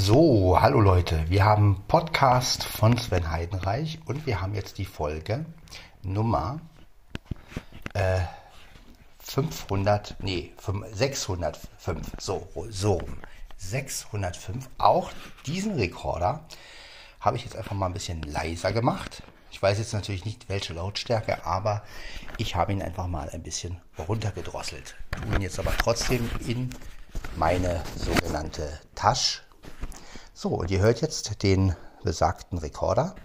So, hallo Leute, wir haben Podcast von Sven Heidenreich und wir haben jetzt die Folge Nummer äh, 500, nee, 605, so, so, 605. Auch diesen Rekorder habe ich jetzt einfach mal ein bisschen leiser gemacht. Ich weiß jetzt natürlich nicht, welche Lautstärke, aber ich habe ihn einfach mal ein bisschen runtergedrosselt. Tue ihn jetzt aber trotzdem in meine sogenannte Tasche. So, und ihr hört jetzt den besagten Rekorder.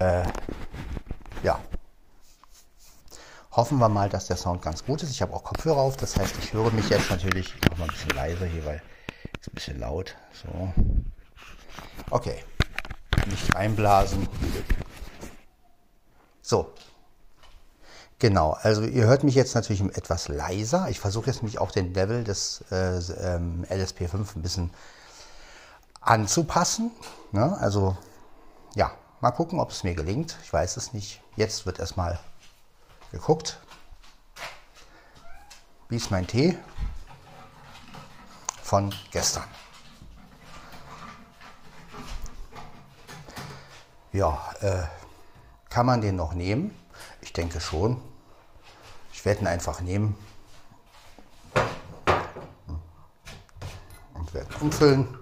Äh, ja. Hoffen wir mal, dass der Sound ganz gut ist. Ich habe auch Kopfhörer auf, das heißt, ich höre mich jetzt natürlich noch mal ein bisschen leiser hier, weil es ein bisschen laut. So. Okay. Nicht reinblasen. So. Genau, also ihr hört mich jetzt natürlich etwas leiser. Ich versuche jetzt nämlich auch den Level des äh, ähm, LSP5 ein bisschen anzupassen. Ne? Also ja, mal gucken, ob es mir gelingt. Ich weiß es nicht. Jetzt wird erstmal geguckt. Wie ist mein Tee von gestern? Ja, äh, kann man den noch nehmen? Ich denke schon. Ich werde ihn einfach nehmen und werde umfüllen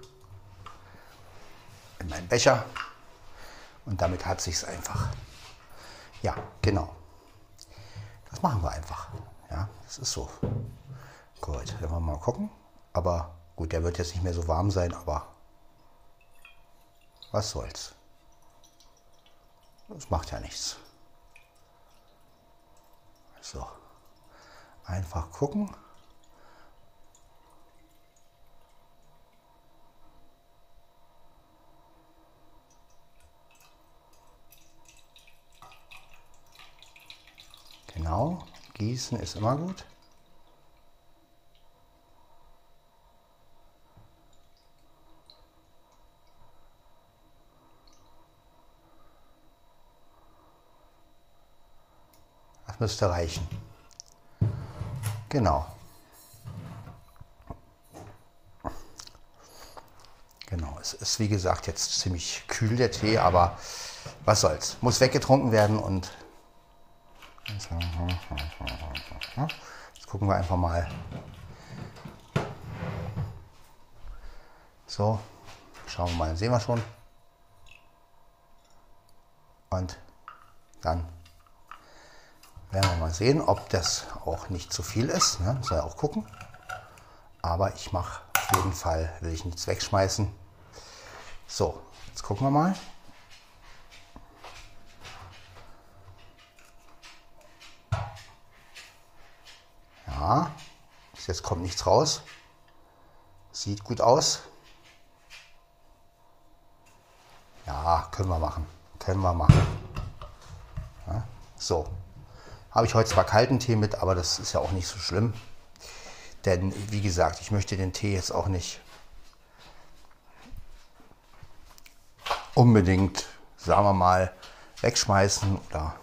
in meinen Becher und damit hat sich es einfach. Ja, genau. Das machen wir einfach. Ja, das ist so. Gut, wollen wir mal gucken. Aber gut, der wird jetzt nicht mehr so warm sein, aber was soll's. Das macht ja nichts. So. Einfach gucken. Genau, gießen ist immer gut. Das müsste reichen. Genau. Genau, es ist wie gesagt jetzt ziemlich kühl der Tee, aber was soll's. Muss weggetrunken werden und Jetzt gucken wir einfach mal. So, schauen wir mal, sehen wir schon. Und dann werden wir mal sehen, ob das auch nicht zu viel ist. Ne? Soll ja auch gucken. Aber ich mache auf jeden Fall, will ich nichts wegschmeißen. So, jetzt gucken wir mal. Ja, jetzt kommt nichts raus. Sieht gut aus. Ja, können wir machen. Können wir machen. Ja, so. Habe ich heute zwar kalten Tee mit, aber das ist ja auch nicht so schlimm. Denn wie gesagt, ich möchte den Tee jetzt auch nicht unbedingt, sagen wir mal, wegschmeißen oder,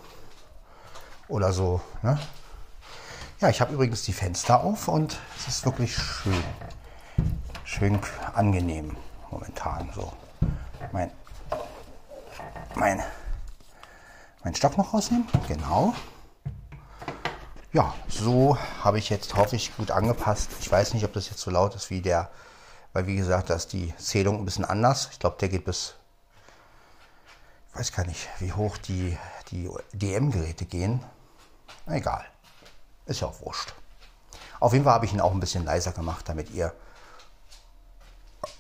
oder so. Ne? Ja, ich habe übrigens die Fenster auf und es ist wirklich schön. Schön angenehm momentan. So. Mein, mein, mein Stock noch rausnehmen. Genau. Ja, so habe ich jetzt, hoffe ich, gut angepasst. Ich weiß nicht, ob das jetzt so laut ist wie der, weil wie gesagt, da ist die Zählung ein bisschen anders. Ich glaube, der geht bis, ich weiß gar nicht, wie hoch die, die DM-Geräte gehen. Egal. Ist ja auch wurscht. Auf jeden Fall habe ich ihn auch ein bisschen leiser gemacht, damit ihr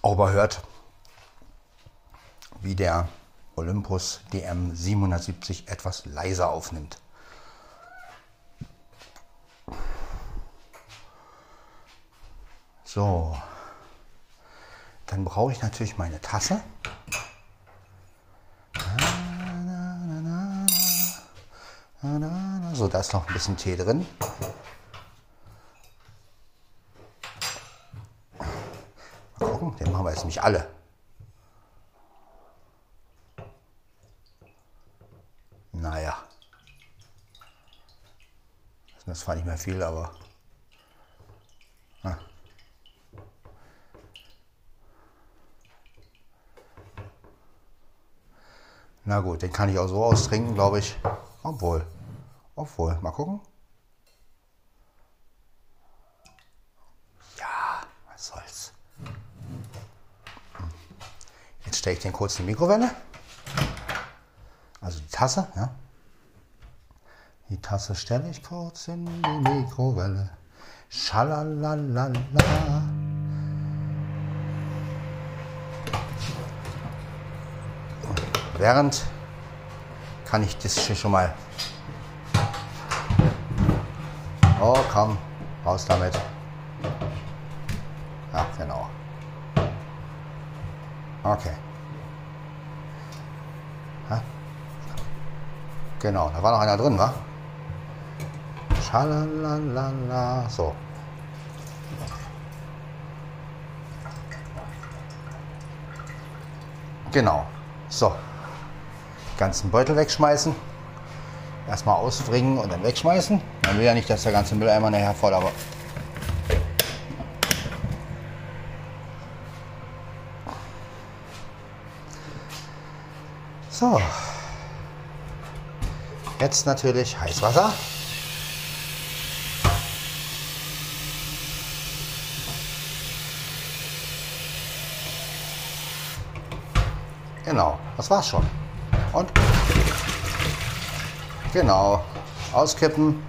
auch mal hört, wie der Olympus DM 770 etwas leiser aufnimmt. So, dann brauche ich natürlich meine Tasse. So, da ist noch ein bisschen Tee drin. Mal gucken, den machen wir jetzt nicht alle. Naja. Das war nicht mehr viel, aber. Ah. Na gut, den kann ich auch so austrinken, glaube ich. Obwohl. Obwohl, mal gucken. Ja, was soll's. Jetzt stelle ich den kurz in die Mikrowelle. Also die Tasse, ja. Die Tasse stelle ich kurz in die Mikrowelle. Schalalalala. Während kann ich das hier schon mal. Oh, komm, raus damit. Ja, genau. Okay. Ha? Genau, da war noch einer drin, wa? Schalalala. So. Genau. So ganzen Beutel wegschmeißen. Erstmal ausbringen und dann wegschmeißen. Man will ja nicht, dass der ganze Mülleimer nachher voll, aber So. Jetzt natürlich Heißwasser. Genau, das war's schon. Und genau, auskippen.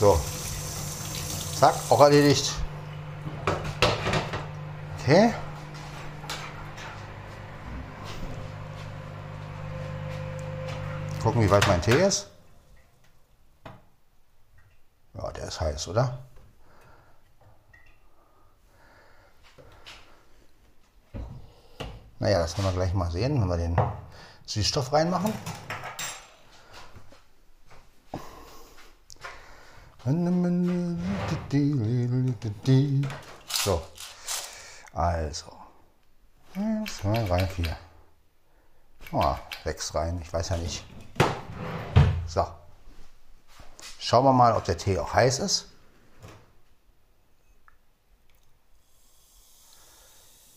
So. Zack, auch erledigt. Okay. Gucken, wie weit mein Tee ist. ist heiß, oder? Naja, das werden wir gleich mal sehen, wenn wir den Süßstoff reinmachen. So, also. Eins, zwei, drei, vier. Oh, sechs rein, ich weiß ja nicht. So. Schauen wir mal, ob der Tee auch heiß ist.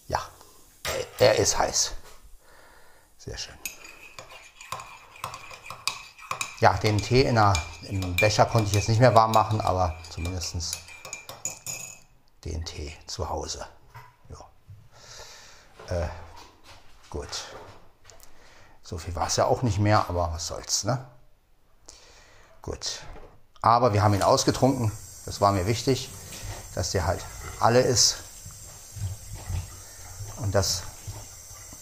Ja, er ist heiß. Sehr schön. Ja, den Tee in der, im Becher konnte ich jetzt nicht mehr warm machen, aber zumindest den Tee zu Hause. Ja. Äh, gut. So viel war es ja auch nicht mehr, aber was soll's, ne? Gut. Aber wir haben ihn ausgetrunken. Das war mir wichtig, dass der halt alle ist und dass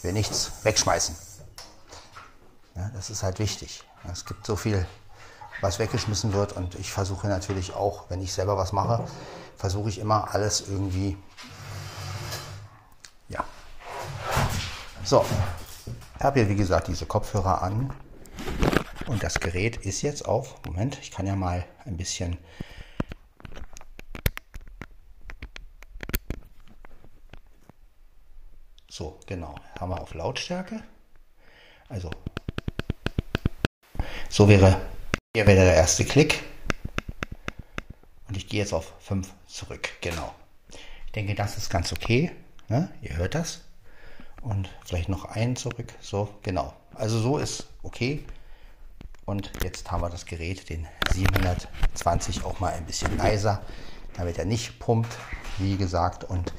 wir nichts wegschmeißen. Ja, das ist halt wichtig. Es gibt so viel, was weggeschmissen wird und ich versuche natürlich auch, wenn ich selber was mache, versuche ich immer alles irgendwie, ja. So, ich habe hier wie gesagt diese Kopfhörer an und das Gerät ist jetzt auf, Moment, ich kann ja mal ein bisschen So, genau. Haben wir auf Lautstärke. Also, so wäre, hier wäre der erste Klick. Und ich gehe jetzt auf 5 zurück. Genau. Ich denke, das ist ganz okay. Ne? Ihr hört das. Und vielleicht noch einen zurück. So, genau. Also so ist okay. Und jetzt haben wir das Gerät, den 720, auch mal ein bisschen leiser, damit er nicht pumpt, wie gesagt. Und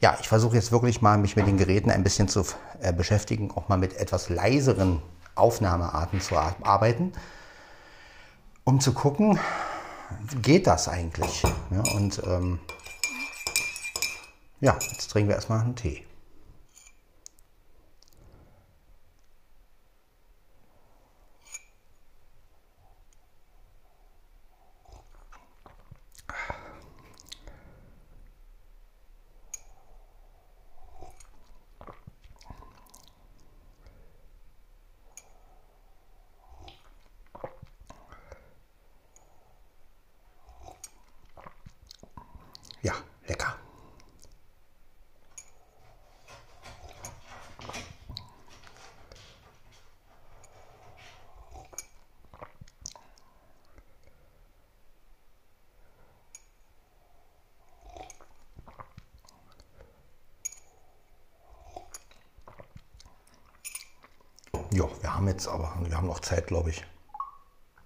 ja, ich versuche jetzt wirklich mal, mich mit den Geräten ein bisschen zu äh, beschäftigen, auch mal mit etwas leiseren Aufnahmearten zu arbeiten, um zu gucken, geht das eigentlich? Ja, und ähm, ja, jetzt trinken wir erstmal einen Tee. Ja, lecker. Ja, wir haben jetzt aber, wir haben noch Zeit, glaube ich.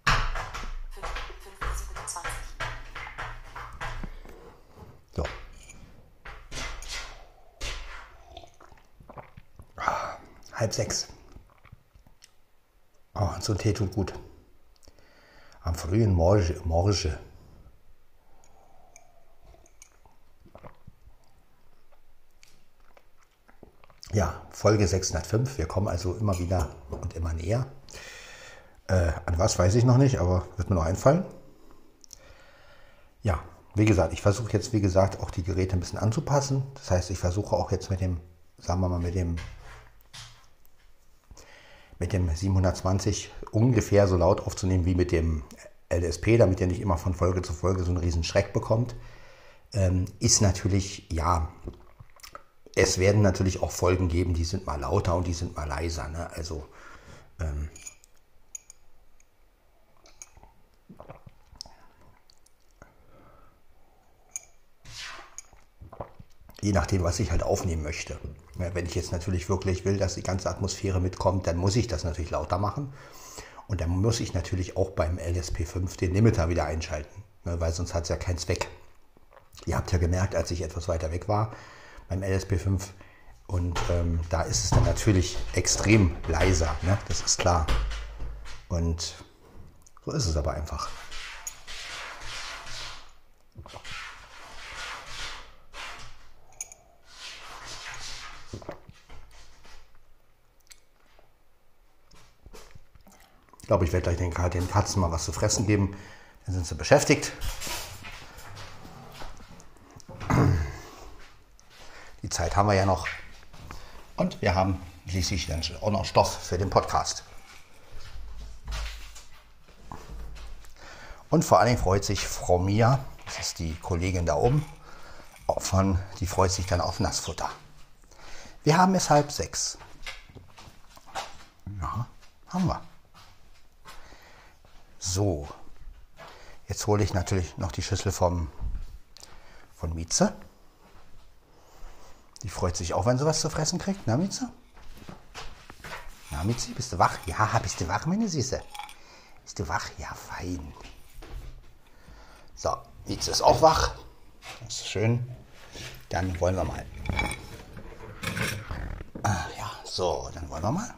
5.27 So. Ah, Halb sechs. Oh, so ein Tee tut gut. Am frühen Morgen. Morgen. Ja, Folge 605. Wir kommen also immer wieder und immer näher. Äh, an was weiß ich noch nicht, aber wird mir noch einfallen. Ja, wie gesagt, ich versuche jetzt, wie gesagt, auch die Geräte ein bisschen anzupassen. Das heißt, ich versuche auch jetzt mit dem, sagen wir mal, mit dem, mit dem 720 ungefähr so laut aufzunehmen wie mit dem LSP, damit ihr nicht immer von Folge zu Folge so einen riesen Schreck bekommt. Ähm, ist natürlich, ja, es werden natürlich auch Folgen geben, die sind mal lauter und die sind mal leiser. Ne? Also ähm, je nachdem, was ich halt aufnehmen möchte. Wenn ich jetzt natürlich wirklich will, dass die ganze Atmosphäre mitkommt, dann muss ich das natürlich lauter machen. Und dann muss ich natürlich auch beim LSP5 den Limiter wieder einschalten, ne, weil sonst hat es ja keinen Zweck. Ihr habt ja gemerkt, als ich etwas weiter weg war beim LSP5 und ähm, da ist es dann natürlich extrem leiser, ne? das ist klar. Und so ist es aber einfach. Ich glaube, ich werde gleich den, den Katzen mal was zu fressen geben. Dann sind sie beschäftigt. Die Zeit haben wir ja noch. Und wir haben schließlich dann auch noch Stoff für den Podcast. Und vor allen Dingen freut sich Frau Mia, das ist die Kollegin da oben, von, die freut sich dann auf Nassfutter. Wir haben es halb sechs. Ja, haben wir. So, jetzt hole ich natürlich noch die Schüssel vom, von Mieze. Die freut sich auch, wenn sie was zu fressen kriegt. Na, Mieze? Na, Mieze, bist du wach? Ja, bist du wach, meine Süße? Bist du wach? Ja, fein. So, Mieze ist auch wach. Das ist schön. Dann wollen wir mal. Ah, ja, so, dann wollen wir mal.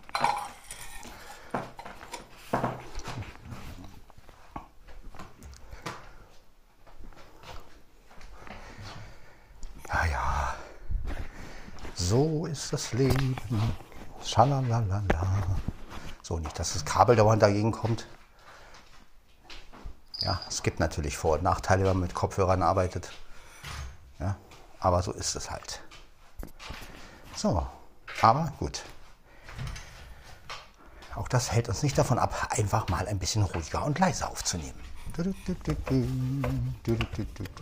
Ja, ja. So das Leben. Schalalala. So, nicht, dass das Kabel dauernd dagegen kommt. Ja, es gibt natürlich Vor- und Nachteile, wenn man mit Kopfhörern arbeitet. Ja, aber so ist es halt. So, aber gut. Auch das hält uns nicht davon ab, einfach mal ein bisschen ruhiger und leiser aufzunehmen.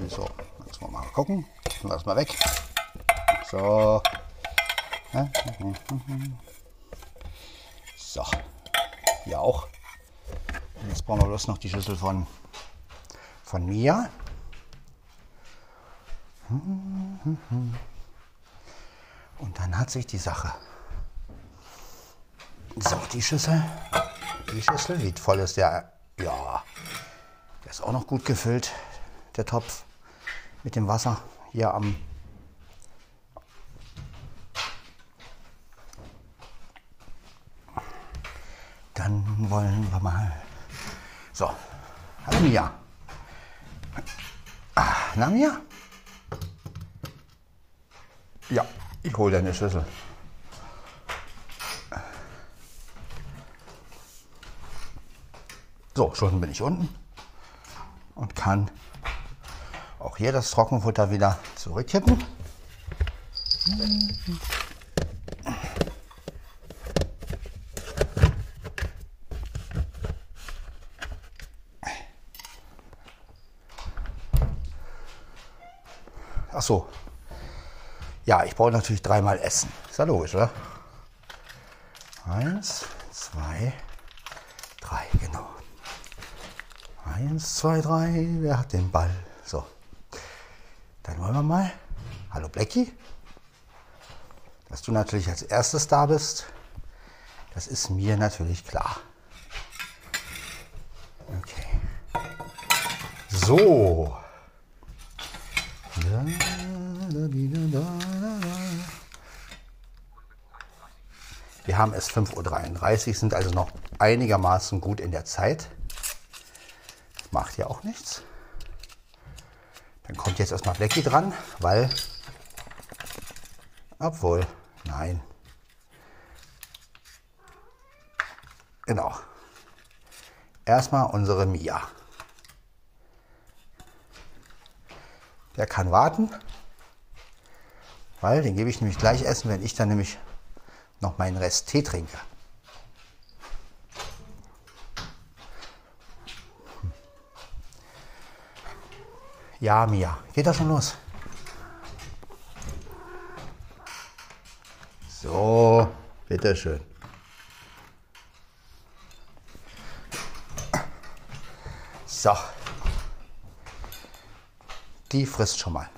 So, jetzt mal gucken. Lass mal weg. So. So. Hier auch. Und jetzt brauchen wir bloß noch die Schüssel von, von Mia. Und dann hat sich die Sache. So, die Schüssel. Die Schüssel. Wie voll ist der? Ja. Der ist auch noch gut gefüllt. Der Topf mit dem Wasser hier am. Dann wollen wir mal. So. Hallo Mia. Na Mia? Ja, ich hole deine Schlüssel. So, schon bin ich unten und kann auch hier das Trockenfutter wieder zurückkippen. Ach so. Ja, ich brauche natürlich dreimal Essen. Ist ja logisch, oder? Eins, zwei, drei, genau. Eins, zwei, drei. Wer hat den Ball? So. Dann wollen wir mal. Hallo Blackie. Dass du natürlich als erstes da bist. Das ist mir natürlich klar. Okay. So. Wir haben es 5.33 Uhr, sind also noch einigermaßen gut in der Zeit. Das macht ja auch nichts. Dann kommt jetzt erstmal Blackie dran, weil, obwohl, nein. Genau. Erstmal unsere Mia. Der kann warten, weil den gebe ich nämlich gleich essen, wenn ich dann nämlich noch meinen Rest Tee trinke. Ja, Mia, geht das schon los? So, bitteschön. So. Die frisst schon mal.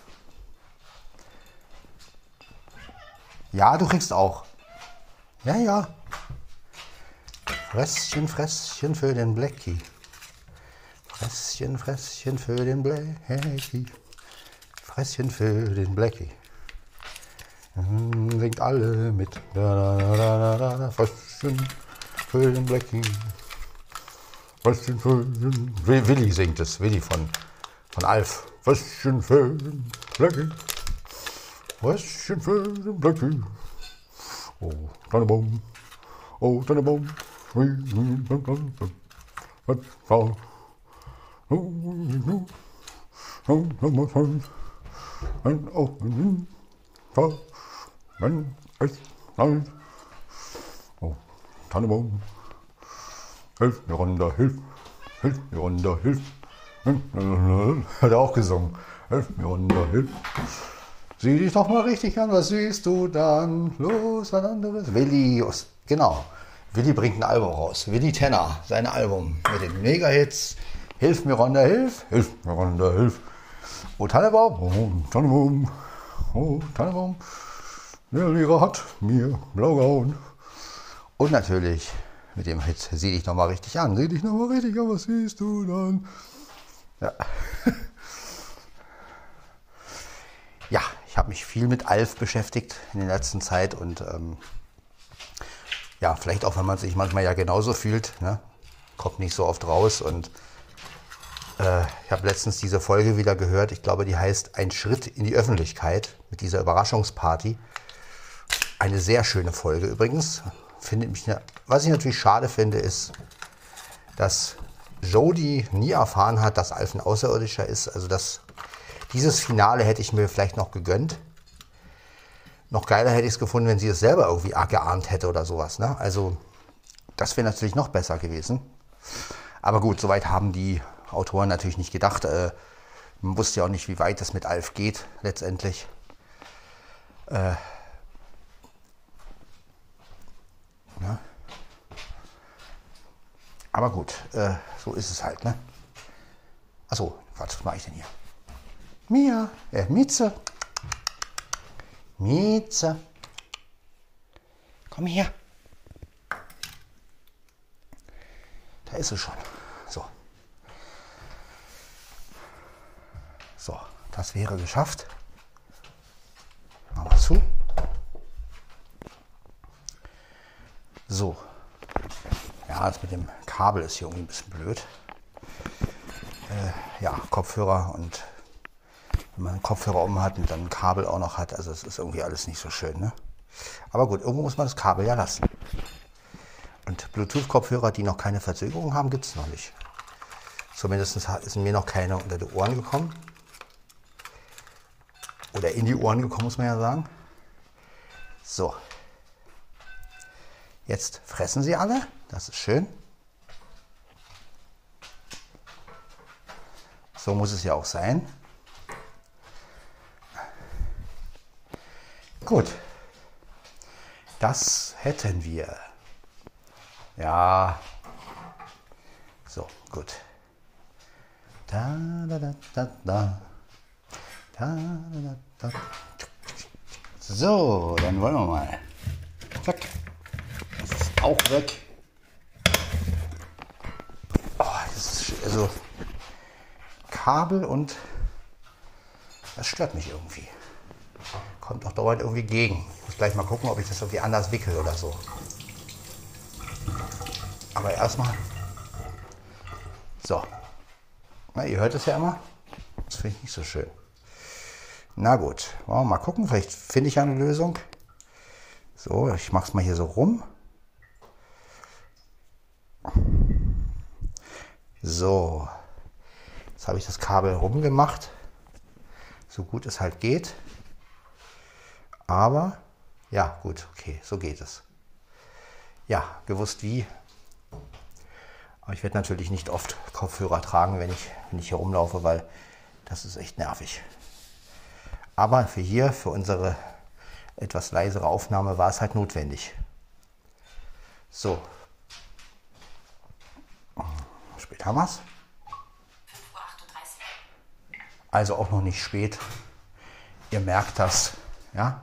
Ja, du kriegst auch. Ja, ja. Fresschen, Fresschen für den Blackie. Fresschen, Fresschen für den Blackie. Fresschen für den Blackie. Hm, singt alle mit. Da, da, da, da, da. Fresschen für den Blackie. Fresschen für den... Willi singt es. Willi von, von Alf. Fresschen für den Blackie. Fresschen für den Blackie. Oh, Tannenbaum, oh, Tannenbaum, Oh, Tannenbaum, hilf mir runter, hilf, hilf mir runter, hilf. Hat er auch gesungen. Hilf mir runter, hilf. Sieh dich doch mal richtig an, was siehst du dann? Los, was anderes. Willi, genau. Willi bringt ein Album raus. Willi Tenner, sein Album mit den Mega-Hits. Hilf mir, Ronda, hilf. Hilf mir, Ronda, hilf. Oh, Tannebaum, oh, Tannebaum, oh, Tannebaum. Der Lehrer hat mir blau gehauen. Und natürlich mit dem Hit, sieh dich noch mal richtig an. Sieh dich noch mal richtig an, was siehst du dann? Ja. ja, ich habe mich viel mit Alf beschäftigt in der letzten Zeit und ähm, ja, vielleicht auch, wenn man sich manchmal ja genauso fühlt, ne? kommt nicht so oft raus und äh, ich habe letztens diese Folge wieder gehört, ich glaube, die heißt Ein Schritt in die Öffentlichkeit mit dieser Überraschungsparty. Eine sehr schöne Folge übrigens. Finde mich, was ich natürlich schade finde, ist, dass Jodie nie erfahren hat, dass Alf ein Außerirdischer ist. Also das dieses Finale hätte ich mir vielleicht noch gegönnt. Noch geiler hätte ich es gefunden, wenn sie es selber irgendwie geahnt hätte oder sowas. Ne? Also das wäre natürlich noch besser gewesen. Aber gut, soweit haben die Autoren natürlich nicht gedacht. Äh, man wusste ja auch nicht, wie weit das mit Alf geht letztendlich. Äh, ja. Aber gut, äh, so ist es halt. Ne? Achso, was mache ich denn hier? Mia, äh, Mieze. Mieze. Komm her. Da ist sie schon. So. So, das wäre geschafft. Machen wir zu. So. Ja, das mit dem Kabel ist hier irgendwie ein bisschen blöd. Äh, ja, Kopfhörer und man Kopfhörer um hat und dann ein Kabel auch noch hat. Also es ist irgendwie alles nicht so schön. Ne? Aber gut, irgendwo muss man das Kabel ja lassen. Und Bluetooth-Kopfhörer, die noch keine Verzögerung haben, gibt es noch nicht. Zumindest sind mir noch keine unter die Ohren gekommen. Oder in die Ohren gekommen, muss man ja sagen. So. Jetzt fressen sie alle. Das ist schön. So muss es ja auch sein. Gut. Das hätten wir. Ja. So, gut. Da, da, da, da, da. Da, da, da, So, dann wollen wir mal. Zack. Das ist auch weg. Oh, das ist also Kabel und das stört mich irgendwie. Kommt auch dauernd irgendwie gegen. Ich muss gleich mal gucken, ob ich das irgendwie anders wickel oder so. Aber erstmal. So. Na, ihr hört es ja immer. Das finde ich nicht so schön. Na gut, wollen wir mal gucken. Vielleicht finde ich eine Lösung. So, ich mache es mal hier so rum. So, jetzt habe ich das Kabel rumgemacht, so gut es halt geht. Aber ja, gut, okay, so geht es. Ja, gewusst wie. Aber ich werde natürlich nicht oft Kopfhörer tragen, wenn ich, wenn ich hier rumlaufe, weil das ist echt nervig. Aber für hier, für unsere etwas leisere Aufnahme war es halt notwendig. So. Spät haben wir es. Also auch noch nicht spät. Ihr merkt das. Ja?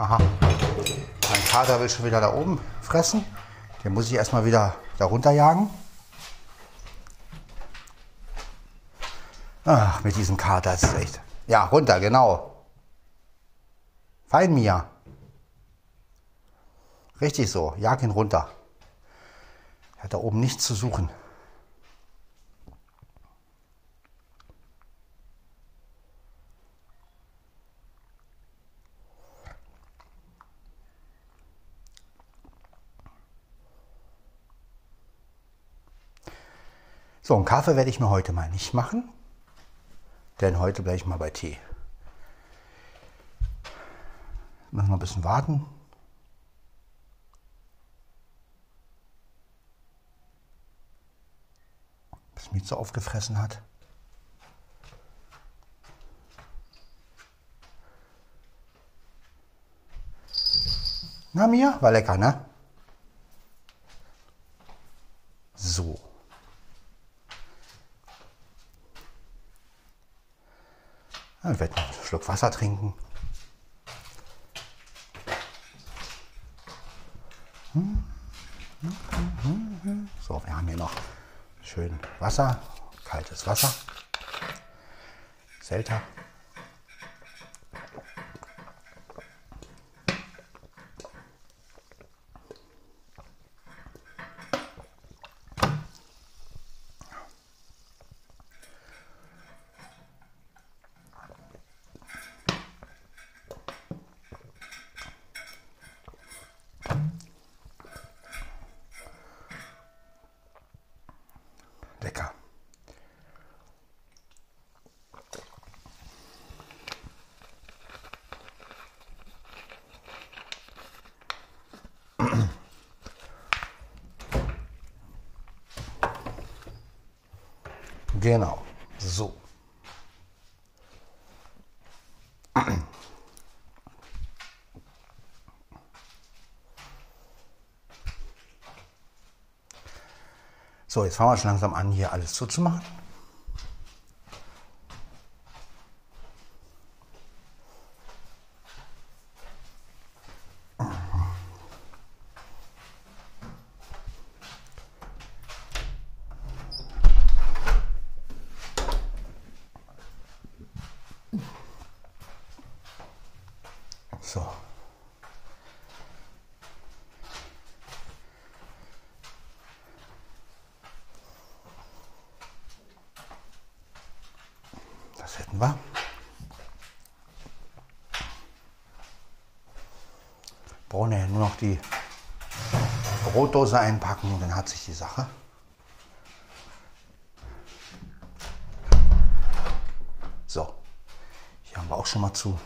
Aha. Mein Kater will schon wieder da oben fressen. Den muss ich erstmal wieder da runter jagen. Ach, mit diesem Kater ist es echt. Ja, runter, genau. Fein Mia. Richtig so, jag ihn runter. Er hat da oben nichts zu suchen. So, einen Kaffee werde ich mir heute mal nicht machen, denn heute bleibe ich mal bei Tee. Müssen wir ein bisschen warten. Bis Mieze aufgefressen hat. Na mir, war lecker, ne? So. Ich werde noch einen Schluck Wasser trinken. So, wir haben hier noch schön Wasser, kaltes Wasser. Selter. Genau, so. So, jetzt fangen wir schon langsam an, hier alles zuzumachen. wa? Brauchen ja nur noch die Einpacken und dann hat sich die Sache. So, hier haben wir auch schon mal zu.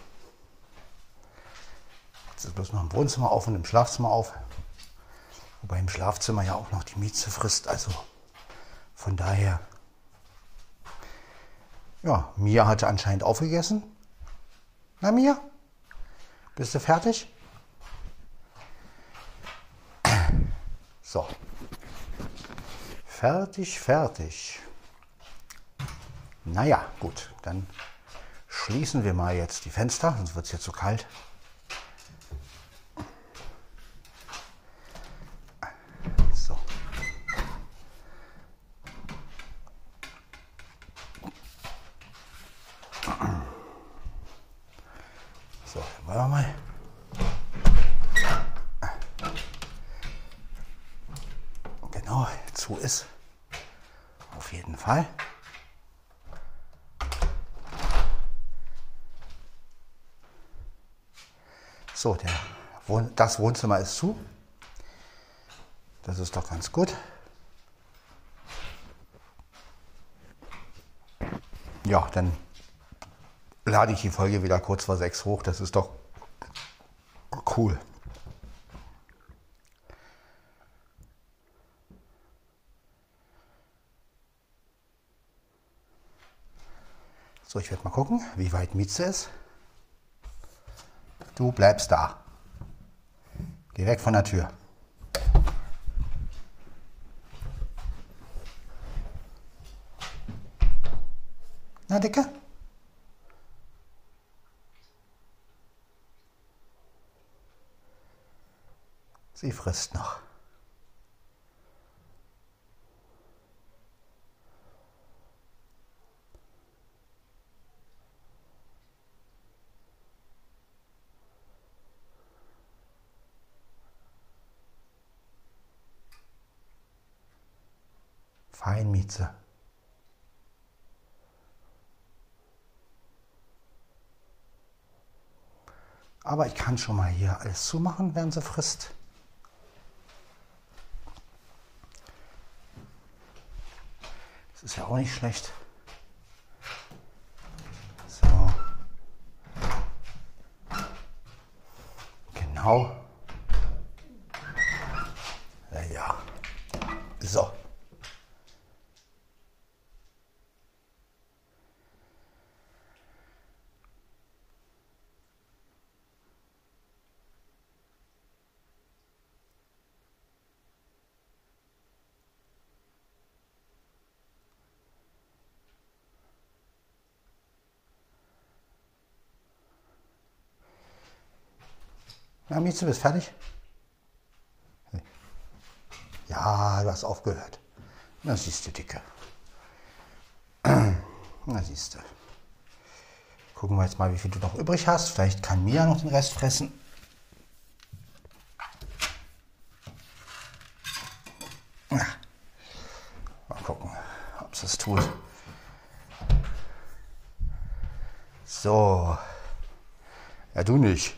Jetzt ist bloß noch im Wohnzimmer auf und im Schlafzimmer auf. Wobei im Schlafzimmer ja auch noch die Mieze frisst. Also von daher. Ja, Mia hatte anscheinend aufgegessen. Na Mia? Bist du fertig? So. Fertig, fertig. Naja, gut, dann schließen wir mal jetzt die Fenster, sonst wird es jetzt zu kalt. So. So, dann wollen wir mal. Genau, zu ist. Auf jeden Fall. So, der Wohn das Wohnzimmer ist zu. Das ist doch ganz gut. Ja, dann lade ich die Folge wieder kurz vor sechs hoch. Das ist doch cool. So, ich werde mal gucken, wie weit Mieze ist. Du bleibst da. Geh weg von der Tür. Na, Dicke? Sie frisst noch. Feinmieze. Aber ich kann schon mal hier alles zumachen, während sie frisst. Das ist ja auch nicht schlecht. So. Genau. Ja, ja. So. Ja, Mieze, bist fertig? Ja, du hast aufgehört. Na siehst du, Dicke. Na siehst du. Gucken wir jetzt mal, wie viel du noch übrig hast. Vielleicht kann Mia noch den Rest fressen. Ja. Mal gucken, ob es das tut. So. Ja, du nicht.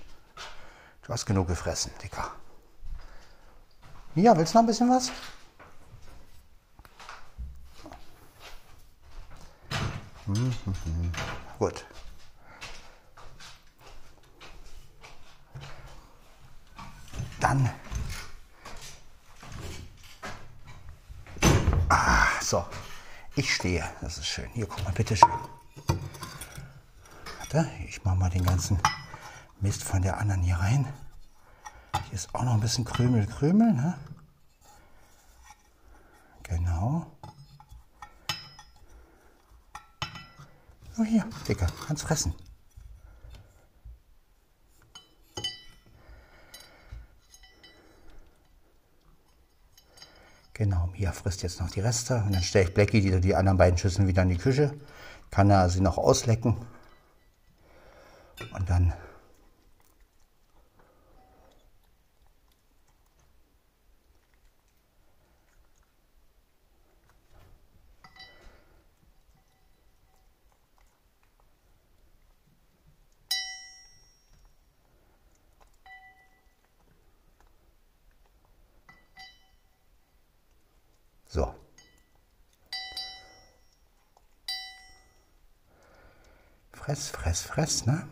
Du hast genug gefressen, Dicker. Mia, willst du noch ein bisschen was? Hm, hm, hm. Gut. Dann. Ah, so. Ich stehe. Das ist schön. Hier, guck mal, bitteschön. Warte, ich mache mal den ganzen Mist von der anderen hier rein. Hier ist auch noch ein bisschen Krümel, Krümel. Ne? Genau. So hier, Dicker, kannst fressen. Genau, Mia frisst jetzt noch die Reste und dann stelle ich Blackie die, die anderen beiden Schüsseln wieder in die Küche. Kann er sie noch auslecken. Und dann So. Fress, fress, fress, ne?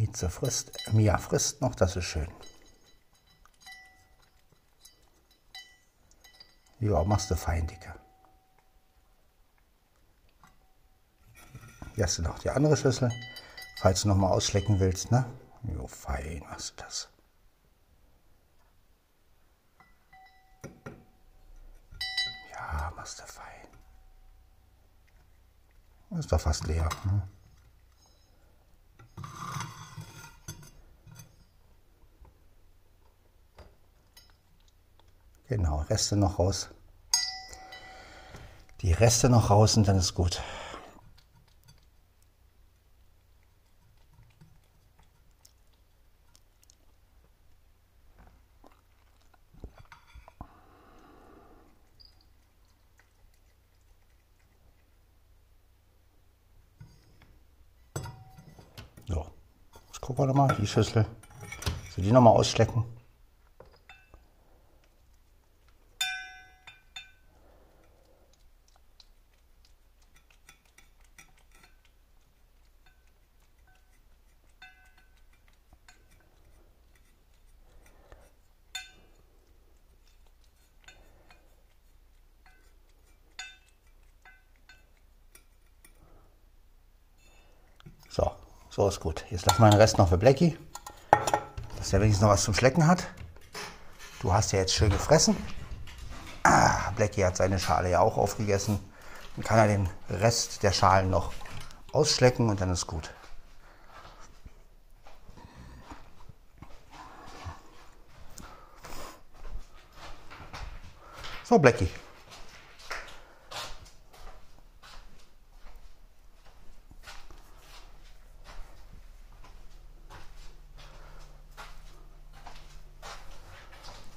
Mieze frisst, Mia frisst noch, das ist schön. Ja, machst du fein, Dicke. Hier hast du noch die andere Schüssel, falls du noch mal ausschlecken willst, ne? Jo, fein machst du das. Ja, machst du fein. Ist doch fast leer. Ne? Genau, Reste noch raus. Die Reste noch raus und dann ist gut. So, jetzt gucken wir nochmal die Schüssel. So, die nochmal ausschlecken. So, ist gut. Jetzt lassen wir den Rest noch für Blackie, dass er wenigstens noch was zum Schlecken hat. Du hast ja jetzt schön gefressen. Ah, Blackie hat seine Schale ja auch aufgegessen. Dann kann er den Rest der Schalen noch ausschlecken und dann ist gut. So, Blackie.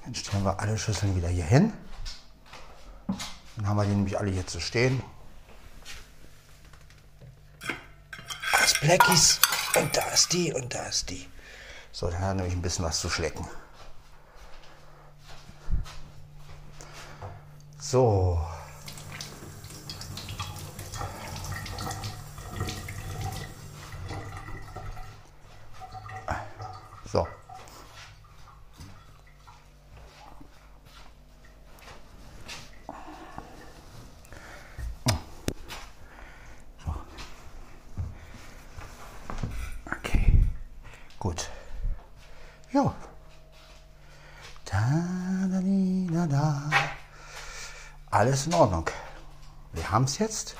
Dann stellen wir alle Schüsseln wieder hier hin. Dann haben wir die nämlich alle hier zu stehen. Da ist Blackies und da ist die und da ist die. So, dann haben wir nämlich ein bisschen was zu schlecken. So. So. Okay, gut. Ja. Da, da, di, da, da. Alles in Ordnung. Wir haben es jetzt.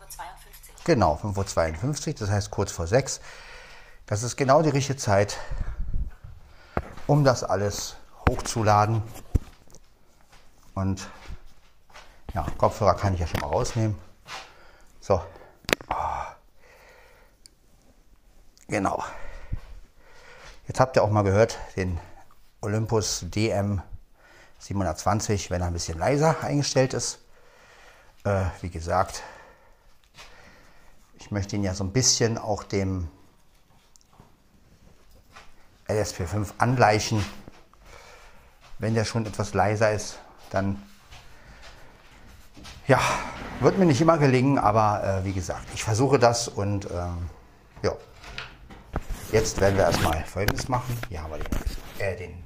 5.52 Uhr. Genau, 5.52 Uhr, das heißt kurz vor 6. Das ist genau die richtige Zeit, um das alles hochzuladen. Und ja, Kopfhörer kann ich ja schon mal rausnehmen. So. Genau. Jetzt habt ihr auch mal gehört, den Olympus DM 720, wenn er ein bisschen leiser eingestellt ist. Äh, wie gesagt, ich möchte ihn ja so ein bisschen auch dem LSP5 angleichen. Wenn der schon etwas leiser ist, dann ja, wird mir nicht immer gelingen, aber äh, wie gesagt, ich versuche das und ähm, ja. Jetzt werden wir erstmal folgendes machen. Hier haben wir den, äh, den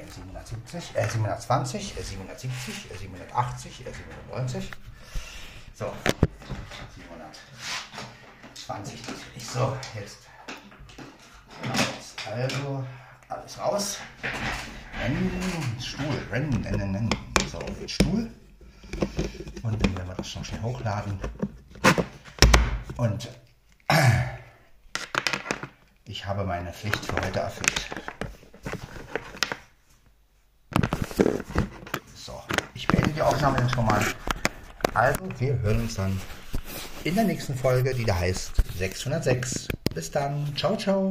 die M770, äh, 720, äh, 770, äh, 780, äh, 790. So, 20 natürlich. So, jetzt. Also, alles raus. Rennen, Stuhl, rennen, rennen, rennen. So, jetzt Stuhl. Und dann werden wir das noch schnell hochladen. Und ich habe meine Pflicht für heute erfüllt. So, ich beende die Aufnahme dann schon mal. Also, wir hören uns dann in der nächsten Folge, die da heißt 606. Bis dann. Ciao, ciao.